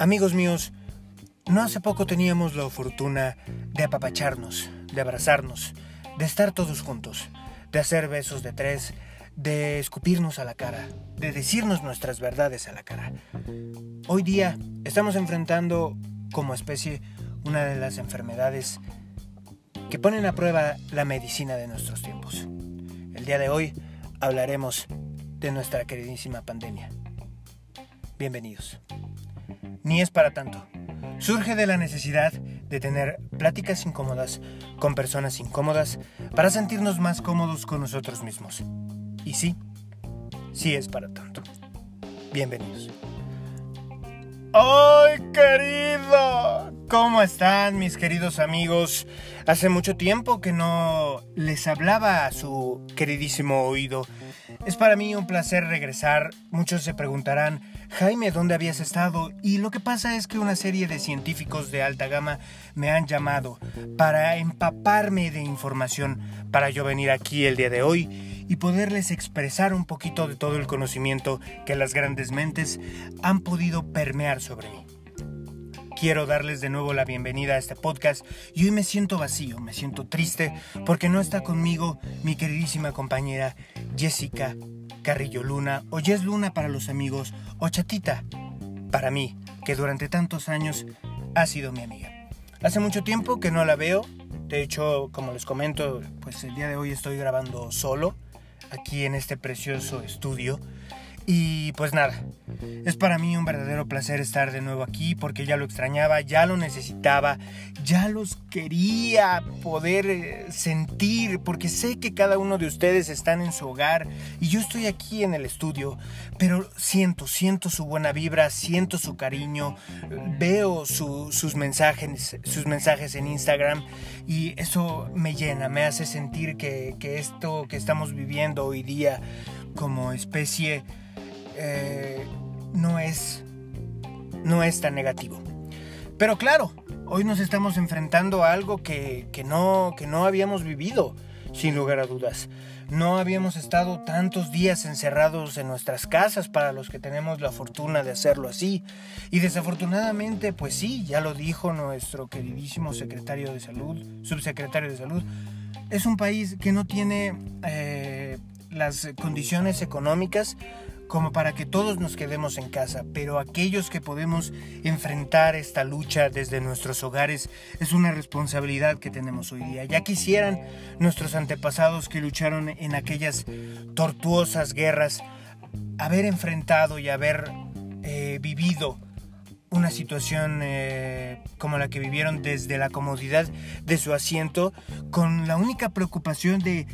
Amigos míos, no hace poco teníamos la fortuna de apapacharnos, de abrazarnos, de estar todos juntos, de hacer besos de tres, de escupirnos a la cara, de decirnos nuestras verdades a la cara. Hoy día estamos enfrentando como especie una de las enfermedades que ponen a prueba la medicina de nuestros tiempos. El día de hoy hablaremos de nuestra queridísima pandemia. Bienvenidos ni es para tanto. Surge de la necesidad de tener pláticas incómodas con personas incómodas para sentirnos más cómodos con nosotros mismos. Y sí, sí es para tanto. Bienvenidos. ¡Ay, querido! ¿Cómo están mis queridos amigos? Hace mucho tiempo que no les hablaba a su queridísimo oído. Es para mí un placer regresar. Muchos se preguntarán, Jaime, ¿dónde habías estado? Y lo que pasa es que una serie de científicos de alta gama me han llamado para empaparme de información para yo venir aquí el día de hoy y poderles expresar un poquito de todo el conocimiento que las grandes mentes han podido permear sobre mí. Quiero darles de nuevo la bienvenida a este podcast. Y hoy me siento vacío, me siento triste porque no está conmigo mi queridísima compañera Jessica Carrillo Luna o Jess Luna para los amigos o Chatita para mí, que durante tantos años ha sido mi amiga. Hace mucho tiempo que no la veo, de hecho, como les comento, pues el día de hoy estoy grabando solo aquí en este precioso estudio y pues nada, es para mí un verdadero placer estar de nuevo aquí porque ya lo extrañaba, ya lo necesitaba, ya los quería poder eh, sentir porque sé que cada uno de ustedes están en su hogar y yo estoy aquí en el estudio, pero siento, siento su buena vibra, siento su cariño, veo sus mensajes, sus mensajes en Instagram y eso me llena, me hace sentir que, que esto que estamos viviendo hoy día como especie eh, no es no es tan negativo. Pero claro, hoy nos estamos enfrentando a algo que, que, no, que no habíamos vivido, sin lugar a dudas. No habíamos estado tantos días encerrados en nuestras casas para los que tenemos la fortuna de hacerlo así. Y desafortunadamente, pues sí, ya lo dijo nuestro queridísimo secretario de salud, subsecretario de salud, es un país que no tiene eh, las condiciones económicas como para que todos nos quedemos en casa, pero aquellos que podemos enfrentar esta lucha desde nuestros hogares es una responsabilidad que tenemos hoy día. Ya quisieran nuestros antepasados que lucharon en aquellas tortuosas guerras haber enfrentado y haber eh, vivido una situación eh, como la que vivieron desde la comodidad de su asiento, con la única preocupación de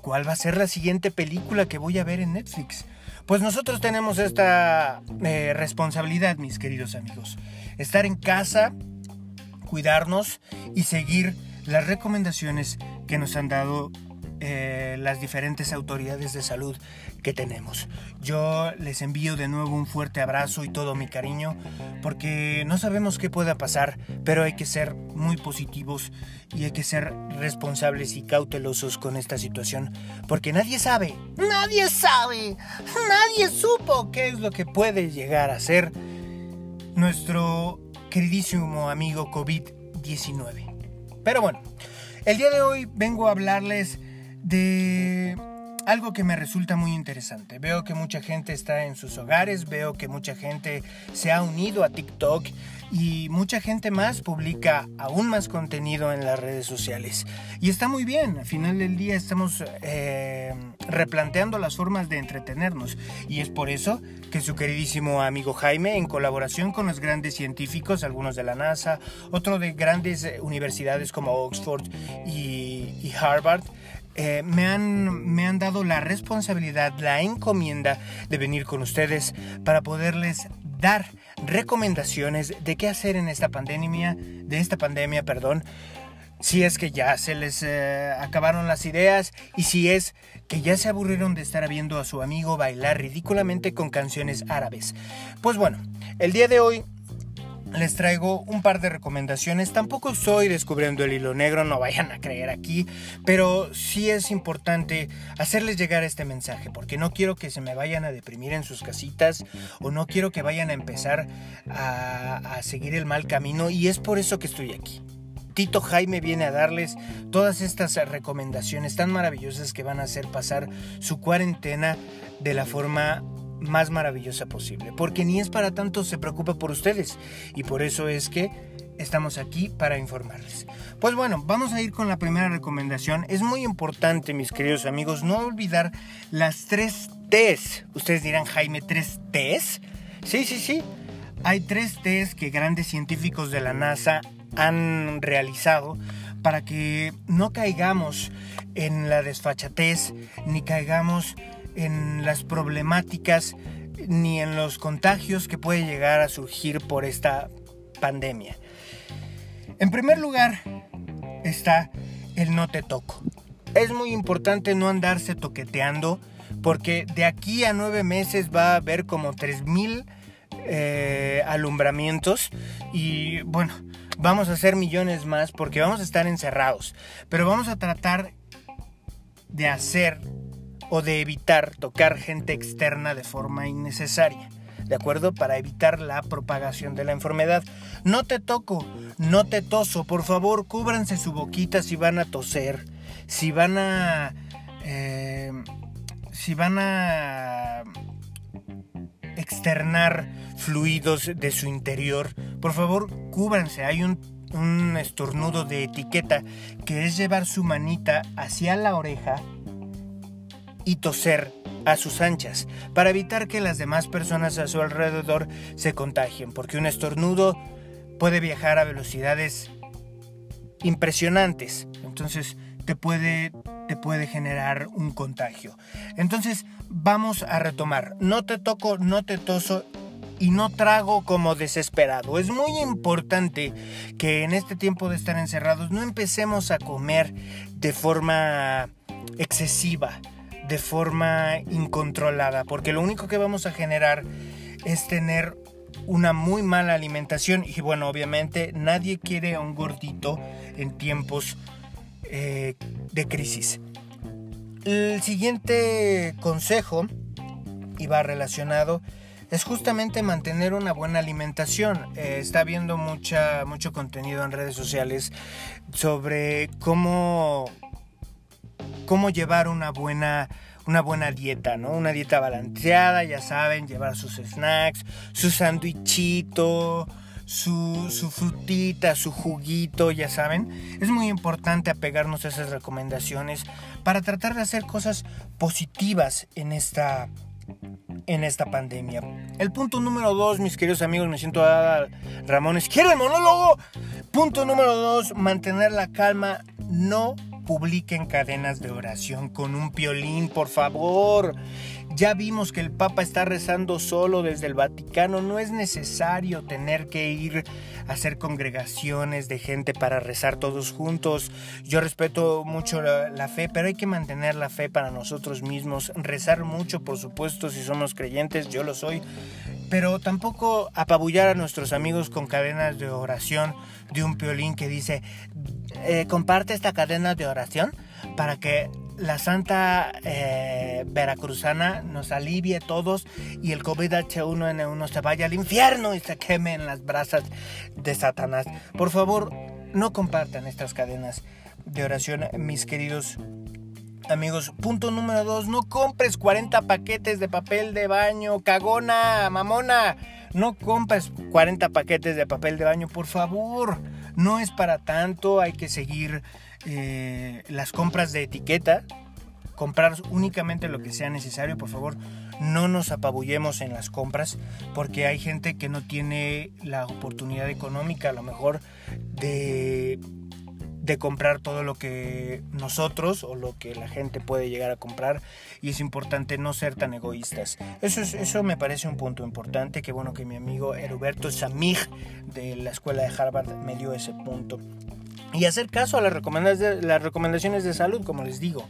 cuál va a ser la siguiente película que voy a ver en Netflix. Pues nosotros tenemos esta eh, responsabilidad, mis queridos amigos. Estar en casa, cuidarnos y seguir las recomendaciones que nos han dado eh, las diferentes autoridades de salud que tenemos. Yo les envío de nuevo un fuerte abrazo y todo mi cariño porque no sabemos qué pueda pasar, pero hay que ser muy positivos y hay que ser responsables y cautelosos con esta situación porque nadie sabe, nadie sabe, nadie supo qué es lo que puede llegar a ser nuestro queridísimo amigo COVID-19. Pero bueno, el día de hoy vengo a hablarles de algo que me resulta muy interesante. Veo que mucha gente está en sus hogares, veo que mucha gente se ha unido a TikTok y mucha gente más publica aún más contenido en las redes sociales. Y está muy bien, al final del día estamos eh, replanteando las formas de entretenernos. Y es por eso que su queridísimo amigo Jaime, en colaboración con los grandes científicos, algunos de la NASA, otro de grandes eh, universidades como Oxford y Harvard, eh, me, han, me han dado la responsabilidad, la encomienda de venir con ustedes para poderles dar recomendaciones de qué hacer en esta pandemia, de esta pandemia, perdón, si es que ya se les eh, acabaron las ideas y si es que ya se aburrieron de estar viendo a su amigo bailar ridículamente con canciones árabes. Pues bueno, el día de hoy les traigo un par de recomendaciones. Tampoco estoy descubriendo el hilo negro, no vayan a creer aquí, pero sí es importante hacerles llegar este mensaje, porque no quiero que se me vayan a deprimir en sus casitas o no quiero que vayan a empezar a, a seguir el mal camino y es por eso que estoy aquí. Tito Jaime viene a darles todas estas recomendaciones tan maravillosas que van a hacer pasar su cuarentena de la forma más maravillosa posible, porque ni es para tanto se preocupa por ustedes y por eso es que estamos aquí para informarles. Pues bueno, vamos a ir con la primera recomendación. Es muy importante, mis queridos amigos, no olvidar las tres T's. Ustedes dirán, Jaime, ¿tres T's? Sí, sí, sí. Hay tres T's que grandes científicos de la NASA han realizado para que no caigamos en la desfachatez ni caigamos en las problemáticas ni en los contagios que puede llegar a surgir por esta pandemia. En primer lugar está el no te toco. Es muy importante no andarse toqueteando porque de aquí a nueve meses va a haber como 3.000 eh, alumbramientos y bueno, vamos a hacer millones más porque vamos a estar encerrados. Pero vamos a tratar de hacer o de evitar tocar gente externa de forma innecesaria. ¿De acuerdo? Para evitar la propagación de la enfermedad. No te toco, no te toso. Por favor, cúbranse su boquita si van a toser. Si van a... Eh, si van a externar fluidos de su interior, por favor cúbranse. Hay un, un, estornudo de etiqueta que es llevar su manita hacia la oreja y toser a sus anchas para evitar que las demás personas a su alrededor se contagien, porque un estornudo puede viajar a velocidades impresionantes, entonces te puede, te puede generar un contagio. Entonces vamos a retomar, no te toco, no te toso y no trago como desesperado. Es muy importante que en este tiempo de estar encerrados no empecemos a comer de forma excesiva de forma incontrolada, porque lo único que vamos a generar es tener una muy mala alimentación y bueno, obviamente nadie quiere a un gordito en tiempos eh, de crisis. El siguiente consejo, y va relacionado, es justamente mantener una buena alimentación. Eh, está viendo mucha, mucho contenido en redes sociales sobre cómo cómo llevar una buena una buena dieta, ¿no? Una dieta balanceada, ya saben, llevar sus snacks, su sandwichito, su, frutita, su juguito, ya saben. Es muy importante apegarnos a esas recomendaciones para tratar de hacer cosas positivas en esta, en esta pandemia. El punto número dos, mis queridos amigos, me siento a Ramones. ¿Quiere el monólogo? Punto número dos, mantener la calma. No publiquen cadenas de oración con un piolín, por favor. Ya vimos que el Papa está rezando solo desde el Vaticano. No es necesario tener que ir a hacer congregaciones de gente para rezar todos juntos. Yo respeto mucho la, fe, pero hay que mantener la fe para nosotros mismos. Rezar mucho, por supuesto, si somos creyentes, yo lo soy. Pero tampoco apabullar a nuestros amigos con cadenas de oración de un piolín que dice, eh, comparte esta cadena de oración para que la Santa eh, Veracruzana nos alivie todos y el COVID-H1N1 se vaya al infierno y se queme en las brasas de Satanás. Por favor, no compartan estas cadenas de oración, mis queridos amigos. Punto número dos, no compres 40 paquetes de papel de baño, cagona, mamona. No compres 40 paquetes de papel de baño, por favor. No es para tanto, hay que seguir eh, las compras de etiqueta, comprar únicamente lo que sea necesario, por favor, no nos apabullemos en las compras, porque hay gente que no tiene la oportunidad económica a lo mejor de de comprar todo lo que nosotros o lo que la gente puede llegar a comprar y es importante no ser tan egoístas. Eso, es, eso me parece un punto importante, que bueno que mi amigo Heroberto Samig de la escuela de Harvard me dio ese punto. y hacer caso a las recomendaciones de salud, como les digo,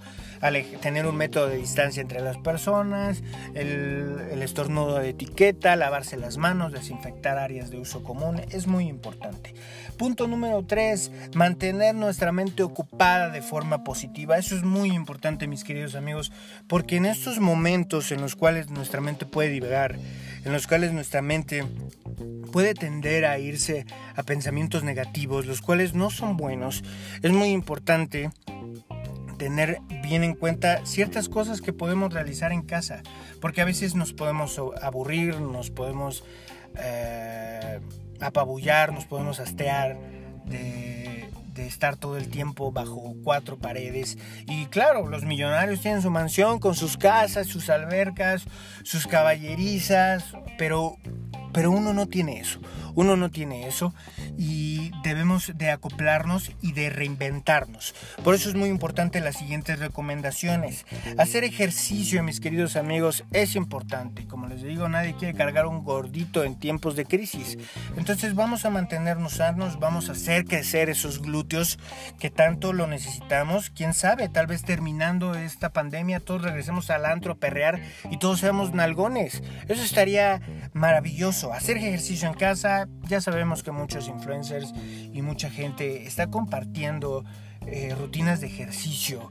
tener un método de distancia entre las personas, el, el, estornudo de etiqueta, lavarse las manos, desinfectar áreas de uso común, es muy importante. Punto número 3, mantener nuestra mente ocupada de forma positiva. Eso es muy importante, mis queridos amigos, porque en estos momentos en los cuales nuestra mente puede divagar, en los cuales nuestra mente puede tender a irse a pensamientos negativos, los cuales no son buenos, es muy importante tener bien en cuenta ciertas cosas que podemos realizar en casa, porque a veces nos podemos aburrir, nos podemos eh, apabullar, nos podemos hastear de, de estar todo el tiempo bajo cuatro paredes. Y claro, los millonarios tienen su mansión con sus casas, sus albercas, sus caballerizas, pero pero uno no tiene eso, uno no tiene eso y debemos de acoplarnos y de reinventarnos. Por eso es muy importante las siguientes recomendaciones. Hacer ejercicio, mis queridos amigos, es importante. Como les digo, nadie quiere cargar un gordito en tiempos de crisis. Entonces vamos a mantenernos sanos, vamos a hacer crecer esos glúteos que tanto lo necesitamos. Quién sabe, tal vez terminando esta pandemia todos regresemos al antro perrear y todos seamos nalgones. Eso estaría maravilloso hacer ejercicio en casa, ya sabemos que muchos influencers y mucha gente está compartiendo eh, rutinas de ejercicio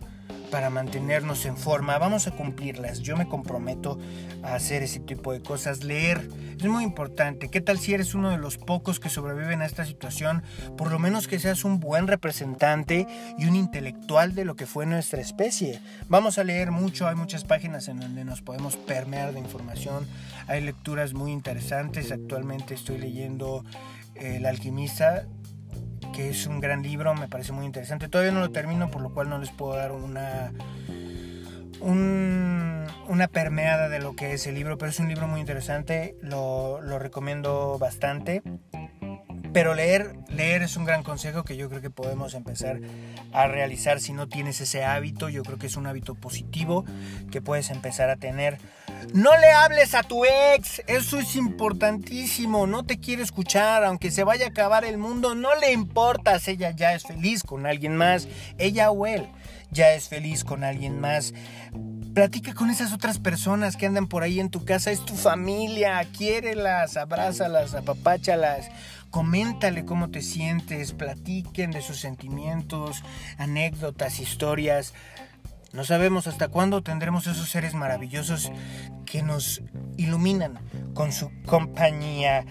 para mantenernos en forma. Vamos a cumplirlas. Yo me comprometo a hacer ese tipo de cosas. Leer es muy importante. ¿Qué tal si eres uno de los pocos que sobreviven a esta situación? Por lo menos que seas un buen representante y un intelectual de lo que fue nuestra especie. Vamos a leer mucho. Hay muchas páginas en donde nos podemos permear de información. Hay lecturas muy interesantes. Actualmente estoy leyendo El alquimista que es un gran libro, me parece muy interesante. Todavía no lo termino, por lo cual no les puedo dar una, una permeada de lo que es el libro, pero es un libro muy interesante, lo, lo recomiendo bastante. Pero leer, leer es un gran consejo que yo creo que podemos empezar a realizar si no tienes ese hábito. Yo creo que es un hábito positivo que puedes empezar a tener. No le hables a tu ex, eso es importantísimo. No te quiere escuchar, aunque se vaya a acabar el mundo, no le importas. Ella ya es feliz con alguien más, ella o él ya es feliz con alguien más. Platica con esas otras personas que andan por ahí en tu casa, es tu familia, quiérelas, abrázalas, apapáchalas coméntale cómo te sientes, platiquen de sus sentimientos, anécdotas, historias. No sabemos hasta cuándo tendremos esos seres maravillosos que nos iluminan con su compañía.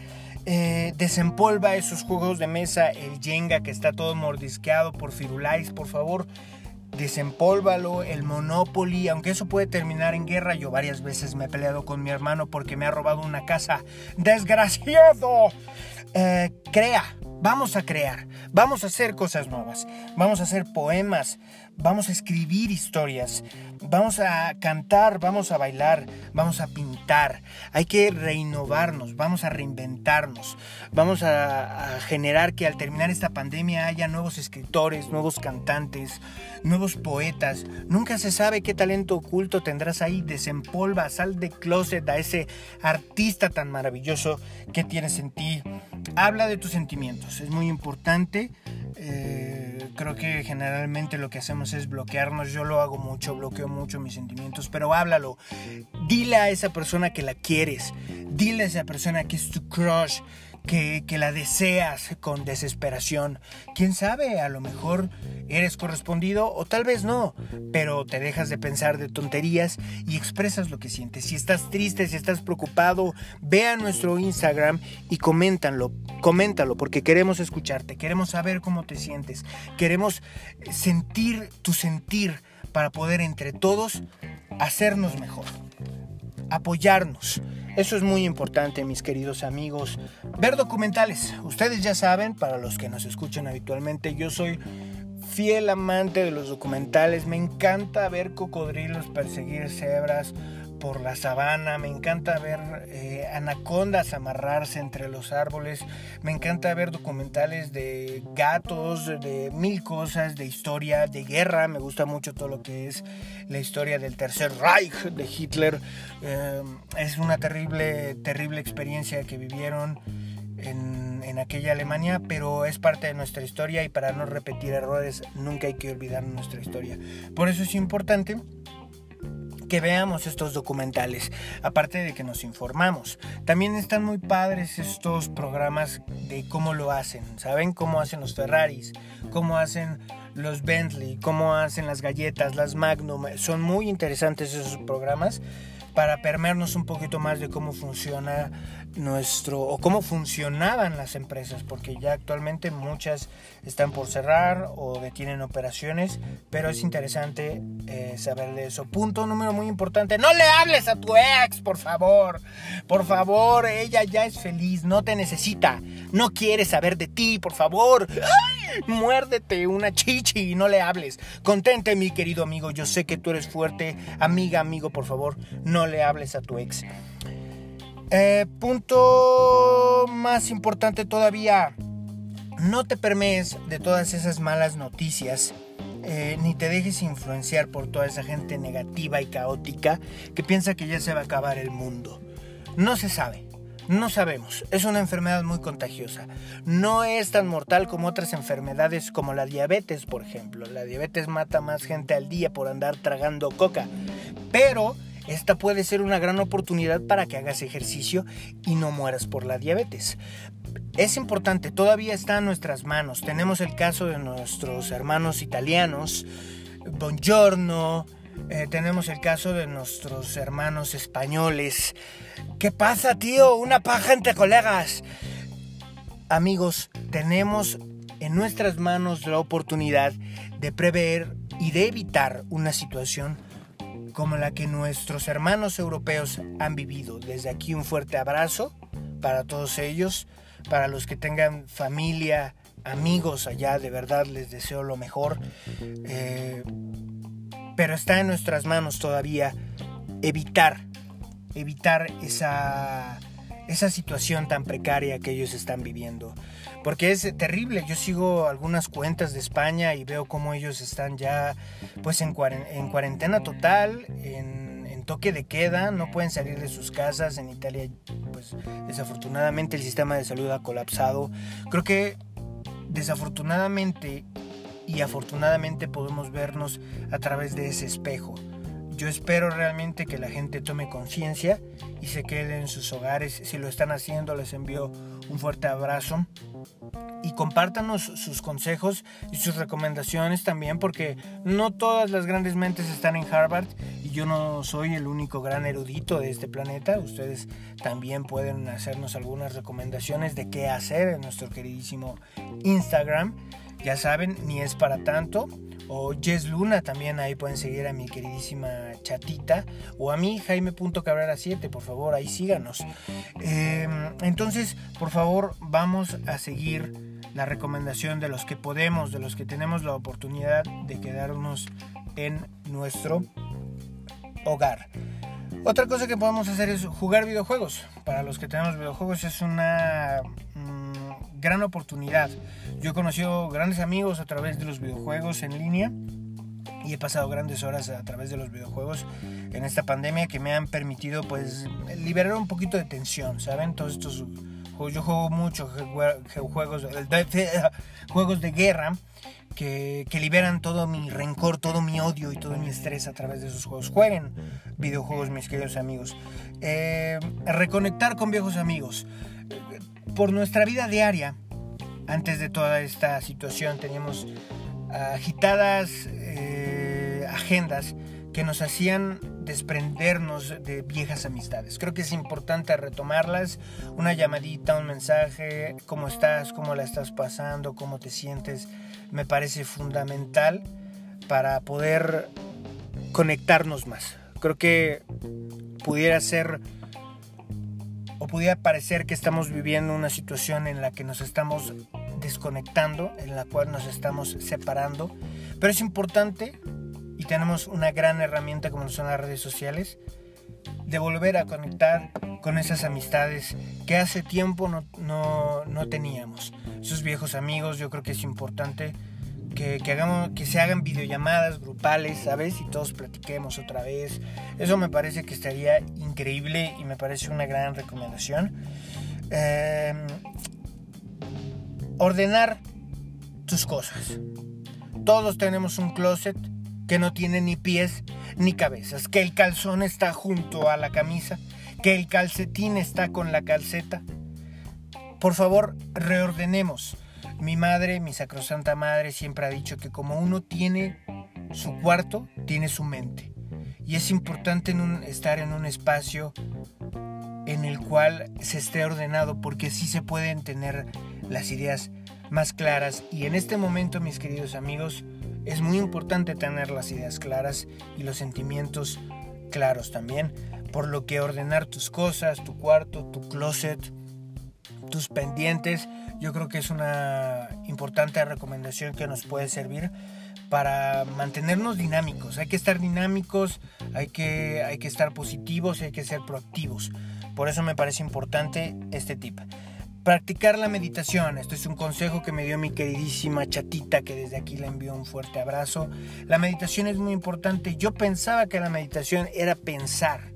Eh, desempolva esos juegos de mesa, el Jenga que está todo mordisqueado por Firulais, por favor, desempólvalo, el Monopoly, aunque eso puede terminar en guerra. Yo varias veces me he peleado con mi hermano porque me ha robado una casa. ¡Desgraciado! Eh, crea, vamos a crear, vamos a hacer cosas nuevas, vamos a hacer poemas, vamos a escribir historias, vamos a cantar, vamos a bailar, vamos a pintar. Hay que reinnovarnos, vamos a reinventarnos, vamos a, generar que al terminar esta pandemia haya nuevos escritores, nuevos cantantes, nuevos poetas. Nunca se sabe qué talento oculto tendrás ahí. Desempolva, sal de closet a ese artista tan maravilloso que tienes en ti. Habla de tus sentimientos, es muy importante. Eh, creo que generalmente lo que hacemos es bloquearnos. Yo lo hago mucho, bloqueo mucho mis sentimientos, pero háblalo. Dile a esa persona que la quieres. Dile a esa persona que es tu crush, que, la deseas con desesperación. Quién sabe, a lo mejor eres correspondido o tal vez no, pero te dejas de pensar de tonterías y expresas lo que sientes. Si estás triste, si estás preocupado, ve a nuestro Instagram y coméntalo, coméntalo, porque queremos escucharte, queremos saber cómo te sientes, queremos sentir tu sentir para poder entre todos hacernos mejor, apoyarnos eso es muy importante, mis queridos amigos. Ver documentales. Ustedes ya saben, para los que nos escuchan habitualmente, yo soy fiel amante de los documentales. Me encanta ver cocodrilos perseguir cebras por la sabana, me encanta ver eh, anacondas amarrarse entre los árboles, me encanta ver documentales de gatos, de mil cosas, de historia, de guerra, me gusta mucho todo lo que es la historia del Tercer Reich de Hitler, eh, es una terrible, terrible experiencia que vivieron en en aquella Alemania, pero es parte de nuestra historia y para no repetir errores nunca hay que olvidar nuestra historia. Por eso es importante que veamos estos documentales, aparte de que nos informamos. También están muy padres estos programas de cómo lo hacen, ¿saben? Cómo hacen los Ferraris, cómo hacen los Bentley, cómo hacen las galletas, las Magnum. Son muy interesantes esos programas para permearnos un poquito más de cómo funciona nuestro o cómo funcionaban las empresas, porque ya actualmente muchas están por cerrar o detienen operaciones, pero es interesante eh, saber de eso. Punto número muy importante, no le hables a tu ex, por favor, por favor, ella ya es feliz, no te necesita, no quiere saber de ti, por favor. Muérdete una chichi y no le hables. Contente, mi querido amigo. Yo sé que tú eres fuerte. Amiga, amigo, por favor, no le hables a tu ex. Eh, punto más importante todavía. No te permees de todas esas malas noticias. Eh, ni te dejes influenciar por toda esa gente negativa y caótica que piensa que ya se va a acabar el mundo. No se sabe. No sabemos, es una enfermedad muy contagiosa. No es tan mortal como otras enfermedades como la diabetes, por ejemplo. La diabetes mata más gente al día por andar tragando coca. Pero esta puede ser una gran oportunidad para que hagas ejercicio y no mueras por la diabetes. Es importante, todavía está en nuestras manos. Tenemos el caso de nuestros hermanos italianos, Buongiorno, eh, tenemos el caso de nuestros hermanos españoles. ¿Qué pasa, tío? Una paja entre colegas. Amigos, tenemos en nuestras manos la oportunidad de prever y de evitar una situación como la que nuestros hermanos europeos han vivido. Desde aquí un fuerte abrazo para todos ellos, para los que tengan familia, amigos allá, de verdad les deseo lo mejor. Eh, pero está en nuestras manos todavía evitar, evitar esa, esa situación tan precaria que ellos están viviendo. Porque es terrible, yo sigo algunas cuentas de España y veo cómo ellos están ya pues en, en cuarentena total, en, en, toque de queda, no pueden salir de sus casas. En Italia pues desafortunadamente el sistema de salud ha colapsado. Creo que desafortunadamente y afortunadamente podemos vernos a través de ese espejo. Yo espero realmente que la gente tome conciencia y se quede en sus hogares. Si lo están haciendo, les envío un fuerte abrazo. Y compártanos sus consejos y sus recomendaciones también, porque no todas las grandes mentes están en Harvard y yo no soy el único gran erudito de este planeta. Ustedes también pueden hacernos algunas recomendaciones de qué hacer en nuestro queridísimo Instagram. Ya saben, ni es para tanto. O Jess Luna también ahí pueden seguir a mi queridísima chatita. O a mí, Jaime.cabrera7, por favor, ahí síganos. Em, entonces, por favor, vamos a seguir la recomendación de los que podemos, de los que tenemos la oportunidad de quedarnos en nuestro hogar. Otra cosa que podemos hacer es jugar videojuegos. Para los que tenemos videojuegos es una gran oportunidad. Yo he conocido grandes amigos a través de los videojuegos en línea y he pasado grandes horas a través de los videojuegos en esta pandemia que me han permitido pues liberar un poquito de tensión, ¿saben? Todos estos yo juego mucho juegos, juegos de guerra que, que, liberan todo mi rencor, todo mi odio y todo mi estrés a través de esos juegos. Jueguen videojuegos, mis queridos amigos. Eh, reconectar con viejos amigos por nuestra vida diaria, antes de toda esta situación, teníamos agitadas eh, agendas que nos hacían desprendernos de viejas amistades. Creo que es importante retomarlas, una llamadita, un mensaje, cómo estás, cómo la estás pasando, cómo te sientes, me parece fundamental para poder conectarnos más. Creo que pudiera ser o pudiera parecer que estamos viviendo una situación en la que nos estamos desconectando, en la cual nos estamos separando, pero es importante y tenemos una gran herramienta como son las redes sociales de volver a conectar con esas amistades que hace tiempo no, no, no teníamos. Esos viejos amigos, yo creo que es importante que, hagamos, que se hagan videollamadas grupales, ¿sabes? Y todos platiquemos otra vez. Eso me parece que estaría increíble y me parece una gran recomendación. Em, ordenar tus cosas. Todos tenemos un closet que no tiene ni pies ni cabezas, que el calzón está junto a la camisa, que el calcetín está con la calceta. Por favor, reordenemos. Mi madre, mi sacrosanta madre, siempre ha dicho que como uno tiene su cuarto, tiene su mente. Y es importante estar en un espacio en el cual se esté ordenado porque así se pueden tener las ideas más claras. Y en este momento, mis queridos amigos, es muy importante tener las ideas claras y los sentimientos claros también, por lo que ordenar tus cosas, tu cuarto, tu closet, tus pendientes, yo creo que es una importante recomendación que nos puede servir para mantenernos dinámicos. Hay que estar dinámicos, hay que, hay que estar positivos, hay que ser proactivos. Por eso me parece importante este tip. Practicar la meditación. Esto es un consejo que me dio mi queridísima chatita que desde aquí le envío un fuerte abrazo. La meditación es muy importante. Yo pensaba que la meditación era pensar,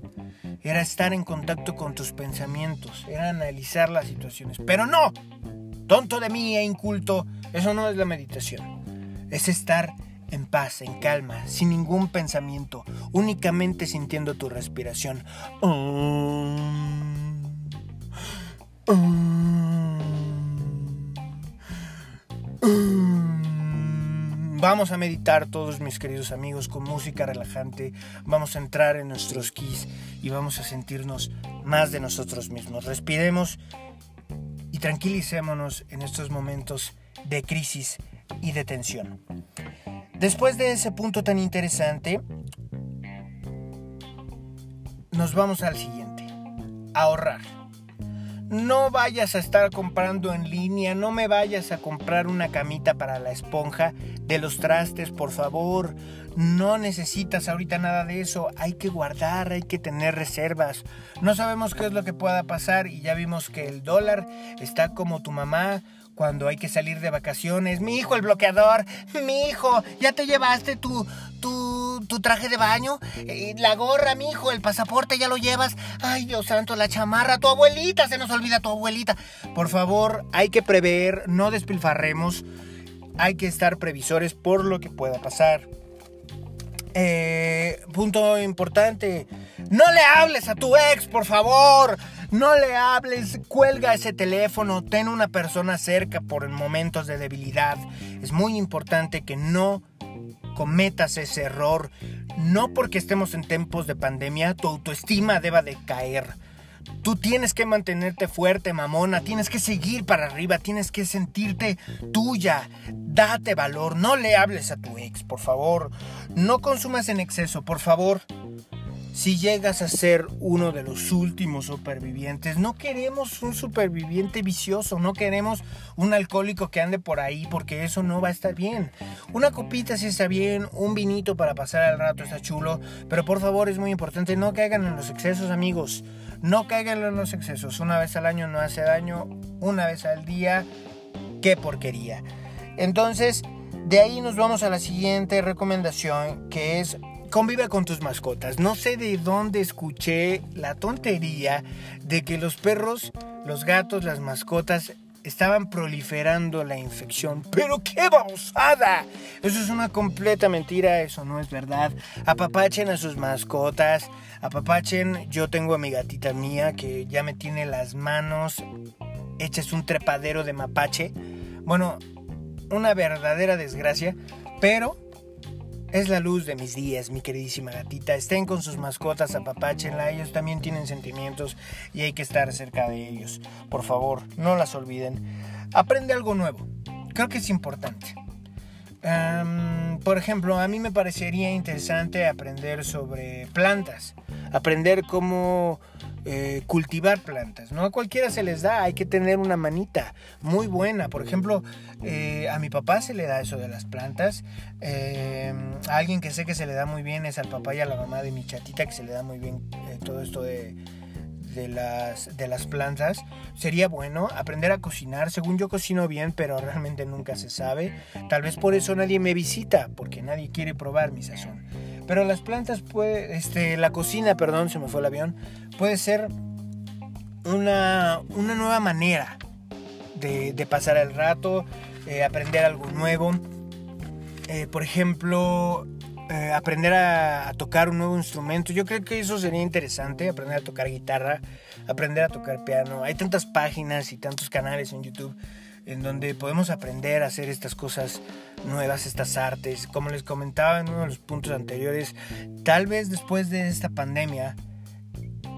era estar en contacto con tus pensamientos, era analizar las situaciones. Pero no, tonto de mí e inculto, eso no es la meditación. Es estar en paz, en calma, sin ningún pensamiento, únicamente sintiendo tu respiración. Vamos a meditar todos mis queridos amigos con música relajante, vamos a entrar en nuestros keys y vamos a sentirnos más de nosotros mismos. Respiremos y tranquilicémonos en estos momentos de crisis y de tensión. Después de ese punto tan interesante, nos vamos al siguiente, ahorrar no vayas a estar comprando en línea, no me vayas a comprar una camita para la esponja de los trastes, por favor. No necesitas ahorita nada de eso, hay que guardar, hay que tener reservas. No sabemos qué es lo que pueda pasar y ya vimos que el dólar está como tu mamá cuando hay que salir de vacaciones. Mi hijo el bloqueador, mi hijo, ya te llevaste tu, tu tu, traje de baño, eh, la gorra, mi hijo, el pasaporte ya lo llevas. Ay, Dios santo, la chamarra, tu abuelita, se nos olvida tu abuelita. Por favor, hay que prever, no despilfarremos. Hay que estar previsores por lo que pueda pasar. Eh, punto importante, no le hables a tu ex, por favor. No le hables, cuelga ese teléfono, ten una persona cerca por momentos de debilidad. Es muy importante que no cometas ese error. No porque estemos en tiempos de pandemia, tu autoestima deba de caer. Tú tienes que mantenerte fuerte, mamona, tienes que seguir para arriba, tienes que sentirte tuya. Date valor, no le hables a tu ex, por favor. No consumas en exceso, por favor. Si llegas a ser uno de los últimos supervivientes, no queremos un superviviente vicioso, no queremos un alcohólico que ande por ahí porque eso no va a estar bien. Una copita sí está bien, un vinito para pasar el rato está chulo, pero por favor es muy importante, no caigan en los excesos amigos, no caigan en los excesos. Una vez al año no hace daño, una vez al día, qué porquería. Entonces, de ahí nos vamos a la siguiente recomendación que es convive con tus mascotas. No sé de dónde escuché la tontería de que los perros, los gatos, las mascotas estaban proliferando la infección. ¡Pero qué babosada! Eso es una completa mentira, eso no es verdad. Apapachen a sus mascotas, apapachen, yo tengo a mi gatita mía que ya me tiene las manos hechas un trepadero de mapache. Bueno, una verdadera desgracia, pero es la luz de mis días, mi queridísima gatita. Estén con sus mascotas, apapáchenla. Ellos también tienen sentimientos y hay que estar cerca de ellos. Por favor, no las olviden. Aprende algo nuevo. Creo que es importante. Por ejemplo, a mí me parecería interesante aprender sobre plantas. Aprender cómo eh, cultivar plantas. No a cualquiera se les da, hay que tener una manita muy buena. Por ejemplo, eh, a mi papá se le da eso de las plantas. Eh, a alguien que sé que se le da muy bien es al papá y a la mamá de mi chatita que se le da muy bien todo esto de, de las, de las plantas. Sería bueno aprender a cocinar. Según yo cocino bien, pero realmente nunca se sabe. Tal vez por eso nadie me visita, porque nadie quiere probar mi sazón. Pero las plantas puede, este, la cocina, perdón, se me fue el avión, puede ser una, una nueva manera de, pasar el rato, eh, aprender algo nuevo. Eh, por ejemplo, eh, aprender a, tocar un nuevo instrumento. Yo creo que eso sería interesante, aprender a tocar guitarra, aprender a tocar piano. Hay tantas páginas y tantos canales en YouTube en donde podemos aprender a hacer estas cosas nuevas, estas artes. Como les comentaba en uno de los puntos anteriores, tal vez después de esta pandemia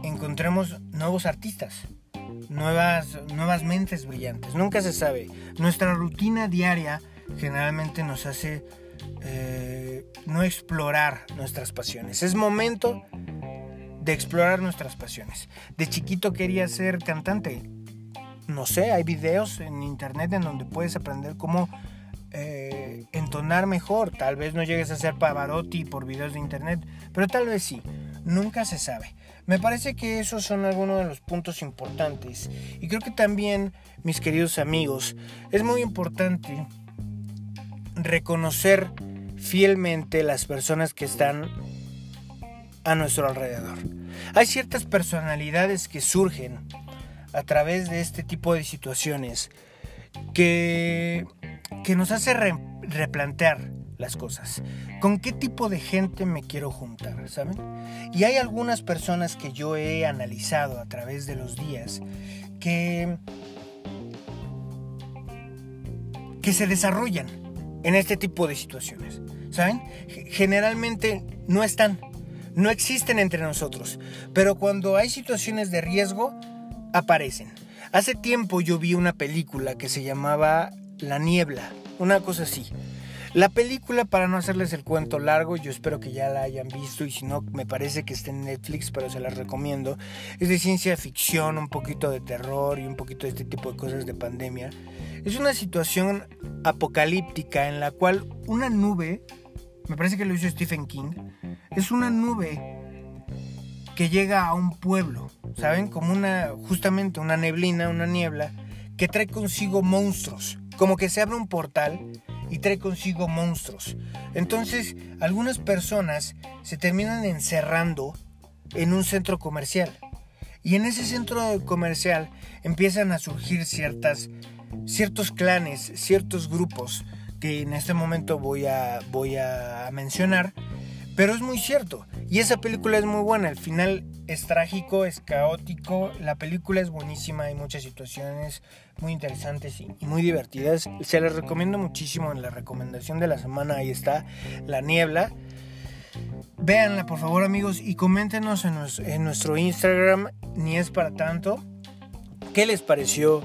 encontremos nuevos artistas, nuevas, nuevas mentes brillantes. Nunca se sabe. Nuestra rutina diaria generalmente nos hace eh, no explorar nuestras pasiones. Es momento de explorar nuestras pasiones. De chiquito quería ser cantante. No sé, hay videos en internet en donde puedes aprender cómo eh, entonar mejor. Tal vez no llegues a ser Pavarotti por videos de internet, pero tal vez sí. Nunca se sabe. Me parece que esos son algunos de los puntos importantes. Y creo que también, mis queridos amigos, es muy importante reconocer fielmente las personas que están a nuestro alrededor. Hay ciertas personalidades que surgen a través de este tipo de situaciones que, que nos hace replantear las cosas. ¿Con qué tipo de gente me quiero juntar? ¿Saben? Y hay algunas personas que yo he analizado a través de los días que, que se desarrollan en este tipo de situaciones. ¿Saben? Generalmente no están, no existen entre nosotros, pero cuando hay situaciones de riesgo, aparecen. Hace tiempo yo vi una película que se llamaba La Niebla, una cosa así. La película, para no hacerles el cuento largo, yo espero que ya la hayan visto y si no, me parece que está en Netflix, pero se las recomiendo. Es de ciencia ficción, un poquito de terror y un poquito de este tipo de cosas de pandemia. Es una situación apocalíptica en la cual una nube, me parece que lo hizo Stephen King, es una nube que llega a un pueblo, ¿saben? Como una, justamente una neblina, una niebla, que trae consigo monstruos, como que se abre un portal y trae consigo monstruos. Entonces, algunas personas se terminan encerrando en un centro comercial. Y en ese centro comercial empiezan a surgir ciertas, ciertos clanes, ciertos grupos que en este momento voy a, voy a mencionar. Pero es muy cierto. Y esa película es muy buena. El final es trágico, es caótico. La película es buenísima. Hay muchas situaciones muy interesantes y, muy divertidas. Se las recomiendo muchísimo en la recomendación de la semana. Ahí está La Niebla. Véanla por favor amigos y coméntenos en, nuestro Instagram, ni es para tanto, qué les pareció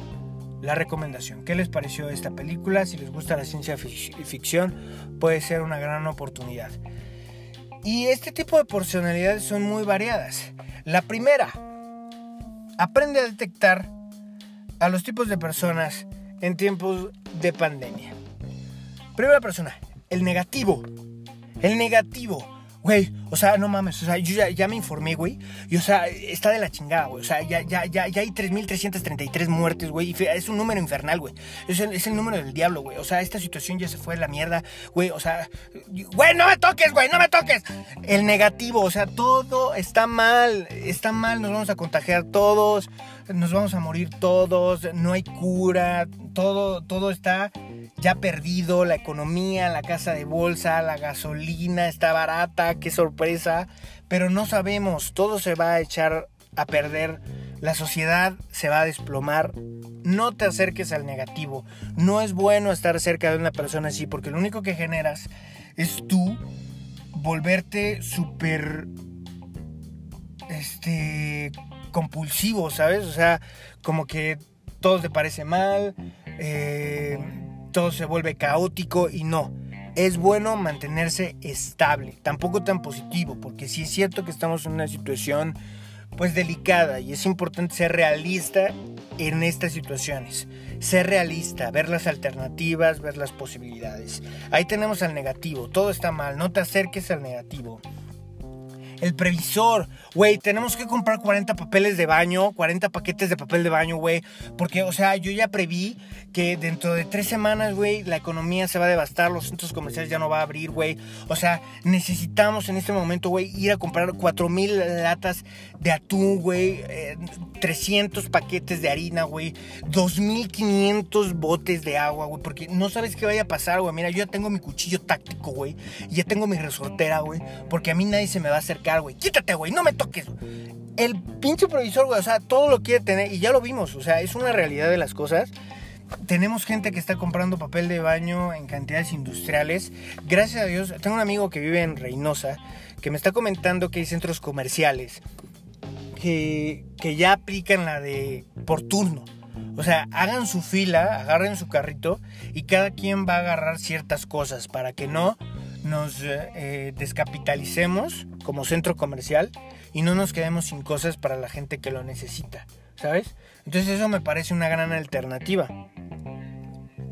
la recomendación, qué les pareció esta película, si les gusta la ciencia ficción puede ser una gran oportunidad. Y este tipo de personalidades son muy variadas. La primera, aprende a detectar a los tipos de personas en tiempos de pandemia. Primera persona, el negativo. El negativo Güey, o sea, no mames, o sea, yo ya, me informé, güey. Y, o sea, está de la chingada, güey. O sea, ya, ya, ya, ya hay 3.333 muertes, güey. Es un número infernal, güey. Es el, es el número del diablo, güey. O sea, esta situación ya se fue a la mierda, güey. O sea, güey, no me toques, güey, no me toques. El negativo, o sea, todo está mal. Está mal, nos vamos a contagiar todos. Nos vamos a morir todos. No hay cura. Todo, todo está ya perdido, la economía, la casa de bolsa, la gasolina está barata, qué sorpresa, pero no sabemos, todo se va a echar a perder, la sociedad se va a desplomar. No te acerques al negativo, no es bueno estar cerca de una persona así, porque lo único que generas es tú volverte súper este compulsivo, ¿sabes? O sea, como que todo te parece mal, eh, todo se vuelve caótico y no. Es bueno mantenerse estable, tampoco tan positivo, porque sí es cierto que estamos en una situación pues delicada y es importante ser realista en estas situaciones. Ser realista, ver las alternativas, ver las posibilidades. Ahí tenemos al negativo, todo está mal, no te acerques al negativo. El previsor. Güey, tenemos que comprar 40 papeles de baño, 40 paquetes de papel de baño, güey. Porque, o sea, yo ya preví que dentro de tres semanas, güey, la economía se va a devastar, los centros comerciales ya no va a abrir, güey. O sea, necesitamos en este momento, güey, ir a comprar 4000 latas de atún, güey. 300 eh, paquetes de harina, güey. 2500 botes de agua, güey. Porque no sabes qué vaya a pasar, güey. Mira, yo ya tengo mi cuchillo táctico, güey. Ya tengo mi resortera, güey. Porque a mí nadie se me va a acercar, güey. Quítate, güey, no me toques. El pinche provisor, güey, o sea, todo lo quiere tener. Y ya lo vimos, o sea, es una realidad de las cosas. Tenemos gente que está comprando papel de baño en cantidades industriales. Gracias a Dios, tengo un amigo que vive en Reynosa que me está comentando que hay centros comerciales que, que ya aplican la de por turno. O sea, hagan su fila, agarren su carrito y cada quien va a agarrar ciertas cosas para que no nos eh, descapitalicemos como centro comercial y no nos quedemos sin cosas para la gente que lo necesita, ¿sabes? Entonces eso me parece una gran alternativa.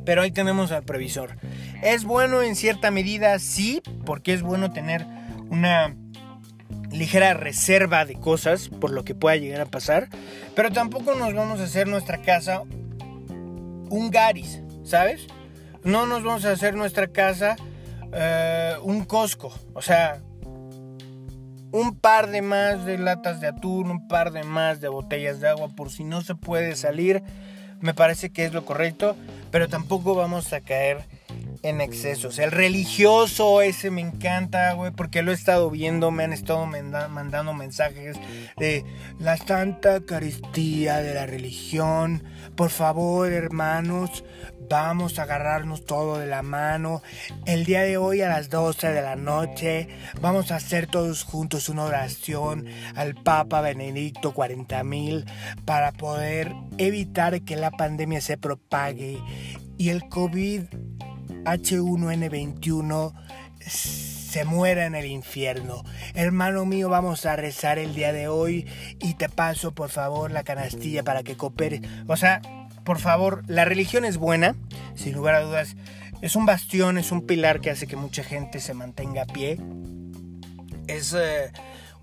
Pero ahí tenemos al previsor. ¿Es bueno en cierta medida? Sí, porque es bueno tener una ligera reserva de cosas por lo que pueda llegar a pasar. Pero tampoco nos vamos a hacer nuestra casa un garis, ¿sabes? No nos vamos a hacer nuestra casa eh, un Costco, o sea, un par de más de latas de atún, un par de más de botellas de agua por si no se puede salir, me parece que es lo correcto, pero tampoco vamos a caer en excesos. El religioso ese me encanta, güey, porque lo he estado viendo, me han estado mandando mensajes de la santa caristía de la religión. Por favor, hermanos, vamos a agarrarnos todo de la mano. El día de hoy a las 12 de la noche vamos a hacer todos juntos una oración al Papa Benedicto 40.000 para poder evitar que la pandemia se propague y el COVID H1N21 se muera en el infierno. Hermano mío, vamos a rezar el día de hoy y te paso por favor la canastilla para que coopere. O sea, por favor, la religión es buena, sin lugar a dudas. Es un bastión, es un pilar que hace que mucha gente se mantenga a pie. Es... Eh,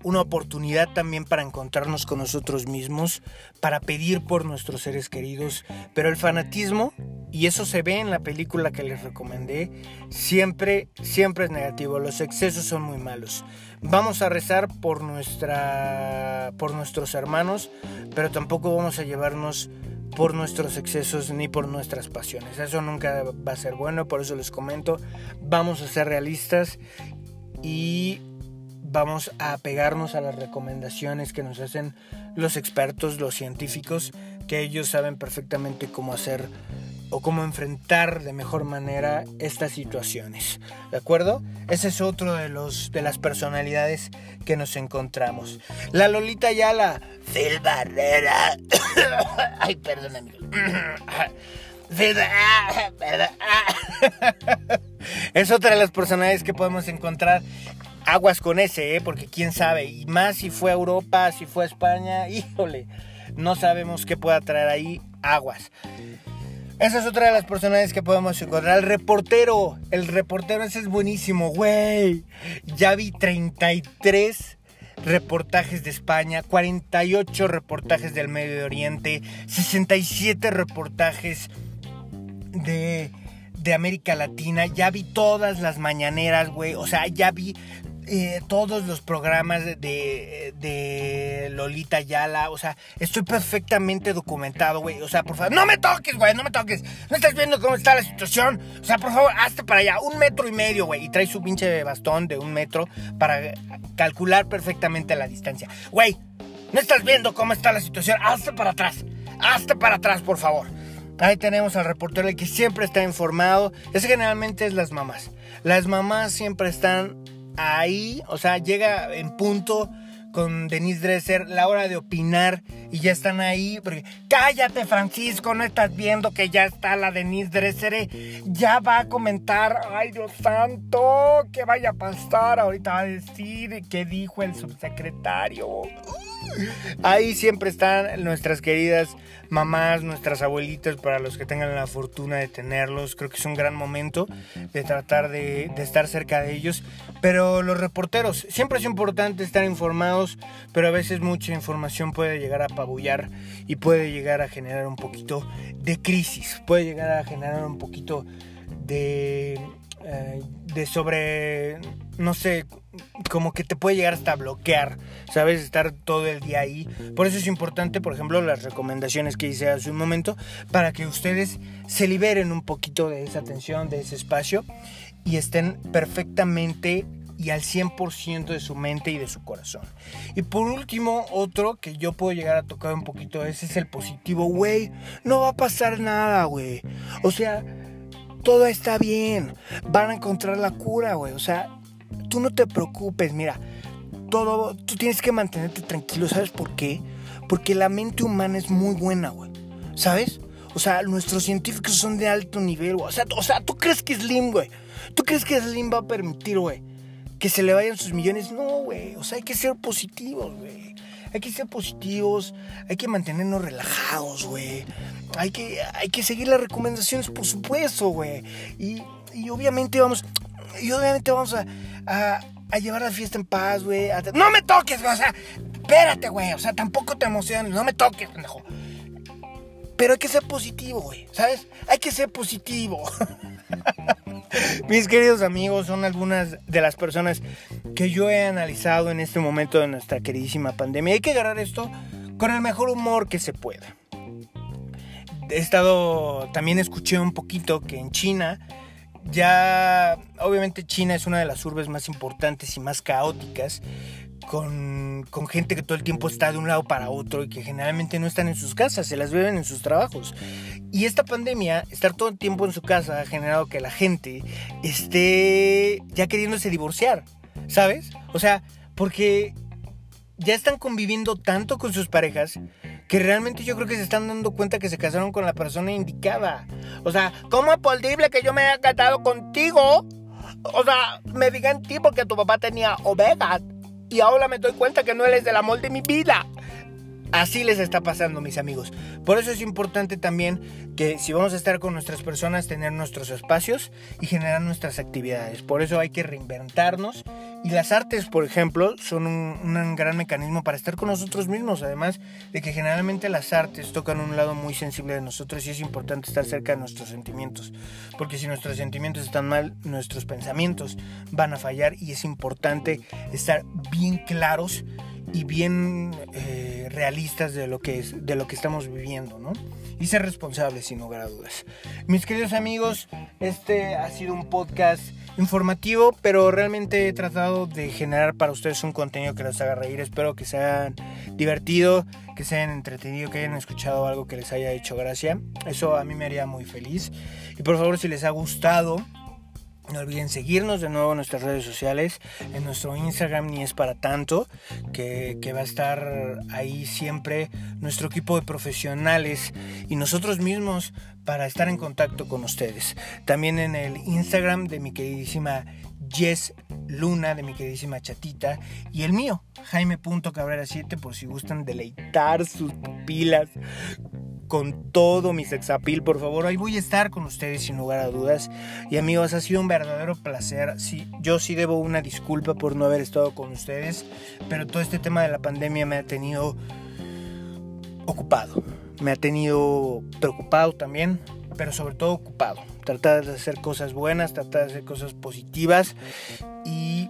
una oportunidad también para encontrarnos con nosotros mismos, para pedir por nuestros seres queridos, pero el fanatismo, y eso se ve en la película que les recomendé, siempre, siempre es negativo, los excesos son muy malos. Vamos a rezar por, nuestra, por nuestros hermanos, pero tampoco vamos a llevarnos por nuestros excesos ni por nuestras pasiones. Eso nunca va a ser bueno, por eso les comento, vamos a ser realistas y vamos a pegarnos a las recomendaciones que nos hacen los expertos, los científicos, que ellos saben perfectamente cómo hacer o cómo enfrentar de mejor manera estas situaciones. ¿De acuerdo? Ese es otro de los de las personalidades que nos encontramos. La Lolita Yala, Phil Barrera. Ay, perdón, amigo. es otra de las personalidades que podemos encontrar aguas con ese, ¿eh? porque quién sabe, y más si fue a Europa, si fue a España, híjole, no sabemos qué pueda traer ahí aguas. Esa es otra de las personajes que podemos encontrar. El reportero, el reportero ese es buenísimo, güey. Ya vi 33 reportajes de España, 48 reportajes del Medio Oriente, 67 reportajes de, de América Latina. Ya vi todas las mañaneras, güey. O sea, ya vi eh, todos los programas de, de, Lolita Yala. O sea, estoy perfectamente documentado, güey. O sea, por favor, no me toques, güey, no me toques. ¿No estás viendo cómo está la situación? O sea, por favor, hazte para allá, un metro y medio, güey. Y trae su pinche bastón de un metro para calcular perfectamente la distancia. Güey, ¿no estás viendo cómo está la situación? Hazte para atrás. Hazte para atrás, por favor. Ahí tenemos al reportero el que siempre está informado. Ese generalmente es las mamás. Las mamás siempre están ahí, o sea, llega en punto con Denise Dresser la hora de opinar y ya están ahí. Porque, cállate, Francisco, no estás viendo que ya está la Denise Dresser. Eh? Ya va a comentar, ay Dios santo, ¿qué vaya a pasar? Ahorita va a decir qué dijo el subsecretario. Ahí siempre están nuestras queridas mamás, nuestras abuelitas, para los que tengan la fortuna de tenerlos. Creo que es un gran momento de tratar de, estar cerca de ellos. Pero los reporteros, siempre es importante estar informados, pero a veces mucha información puede llegar a apabullar y puede llegar a generar un poquito de crisis, puede llegar a generar un poquito de, eh, de sobre, no sé, como que te puede llegar hasta bloquear, ¿sabes? Estar todo el día ahí. Por eso es importante, por ejemplo, las recomendaciones que hice hace un momento, para que ustedes se liberen un poquito de esa tensión, de ese espacio, y estén perfectamente y al 100% de su mente y de su corazón. Y por último, otro que yo puedo llegar a tocar un poquito, ese es el positivo, güey. No va a pasar nada, güey. O sea, todo está bien. Van a encontrar la cura, güey. O sea, tú no te preocupes, mira, todo, tú tienes que mantenerte tranquilo, ¿sabes por qué? Porque la mente humana es muy buena, güey, ¿sabes? O sea, nuestros científicos son de alto nivel, güey. O sea, o sea, ¿tú crees que Slim, güey? ¿Tú crees que Slim va a permitir, güey, que se le vayan sus millones? No, güey. O sea, hay que ser positivos, güey. Hay que ser positivos, hay que mantenernos relajados, güey. Hay que, hay que seguir las recomendaciones, por supuesto, güey. Y, y obviamente vamos, y obviamente vamos a, a, llevar la fiesta en paz, güey. No me toques, güey. O sea, espérate, güey. O sea, tampoco te emociones. No me toques, pendejo. Pero hay que ser positivo, güey. ¿Sabes? Hay que ser positivo. Mis queridos amigos, son algunas de las personas que yo he analizado en este momento de nuestra queridísima pandemia. Hay que agarrar esto con el mejor humor que se pueda. He estado, también escuché un poquito que en China ya, obviamente China es una de las urbes más importantes y más caóticas, con, gente que todo el tiempo está de un lado para otro y que generalmente no están en sus casas, se las beben en sus trabajos. Y esta pandemia, estar todo el tiempo en su casa, ha generado que la gente esté ya queriéndose divorciar, ¿sabes? O sea, porque ya están conviviendo tanto con sus parejas que realmente yo creo que se están dando cuenta que se casaron con la persona indicada. O sea, ¿cómo es posible que yo me haya casado contigo? O sea, me digan en ti porque tu papá tenía ovejas y ahora me doy cuenta que no eres el amor de mi vida. Así les está pasando, mis amigos. Por eso es importante también que si vamos a estar con nuestras personas, tener nuestros espacios y generar nuestras actividades. Por eso hay que reinventarnos. Y las artes, por ejemplo, son un, gran mecanismo para estar con nosotros mismos. Además de que generalmente las artes tocan un lado muy sensible de nosotros y es importante estar cerca de nuestros sentimientos. Porque si nuestros sentimientos están mal, nuestros pensamientos van a fallar y es importante estar bien claros y bien eh, realistas de lo, que es, de lo que estamos viviendo, ¿no? Y ser responsables, sin lugar a dudas. Mis queridos amigos, este ha sido un podcast informativo, pero realmente he tratado de generar para ustedes un contenido que los haga reír. Espero que se hayan divertido, que se hayan entretenido, que hayan escuchado algo que les haya hecho gracia. Eso a mí me haría muy feliz. Y por favor, si les ha gustado, no olviden seguirnos de nuevo en nuestras redes sociales, en nuestro Instagram ni es para tanto, que, va a estar ahí siempre nuestro equipo de profesionales y nosotros mismos para estar en contacto con ustedes. También en el Instagram de mi queridísima Jess Luna, de mi queridísima Chatita, y el mío, Jaime.cabrera7, por si gustan deleitar sus pilas con todo mi sexapil, por favor. Ahí voy a estar con ustedes sin lugar a dudas. Y amigos, ha sido un verdadero placer. Sí, yo sí debo una disculpa por no haber estado con ustedes, pero todo este tema de la pandemia me ha tenido ocupado. Me ha tenido preocupado también, pero sobre todo ocupado. Tratar de hacer cosas buenas, tratar de hacer cosas positivas y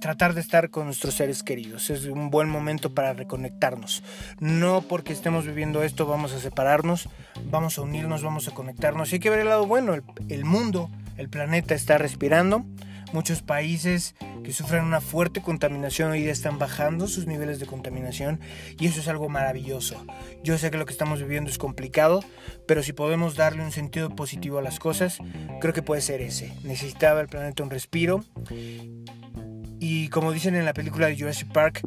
tratar de estar con nuestros seres queridos. Es un buen momento para reconectarnos. No porque estemos viviendo esto vamos a separarnos, vamos a unirnos, vamos a conectarnos. Y hay que ver el lado bueno. El, mundo, el planeta está respirando. Muchos países que sufren una fuerte contaminación hoy día están bajando sus niveles de contaminación y eso es algo maravilloso. Yo sé que lo que estamos viviendo es complicado, pero si podemos darle un sentido positivo a las cosas, creo que puede ser ese. Necesitaba el planeta un respiro y como dicen en la película de Jurassic Park,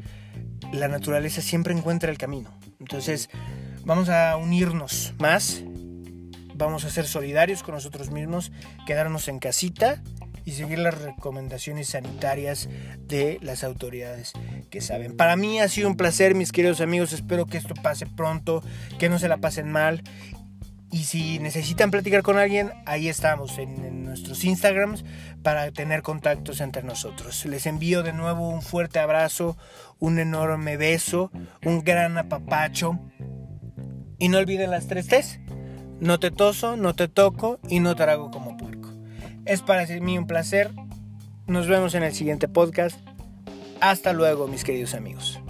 la naturaleza siempre encuentra el camino. Entonces, vamos a unirnos más, vamos a ser solidarios con nosotros mismos, quedarnos en casita y seguir las recomendaciones sanitarias de las autoridades que saben. Para mí ha sido un placer, mis queridos amigos. Espero que esto pase pronto, que no se la pasen mal. Y si necesitan platicar con alguien, ahí estamos en, nuestros Instagrams para tener contactos entre nosotros. Les envío de nuevo un fuerte abrazo, un enorme beso, un gran apapacho. Y no olviden las tres T's. No te toso, no te toco y no te hago como puerco. Es para mí un placer. Nos vemos en el siguiente podcast. Hasta luego, mis queridos amigos.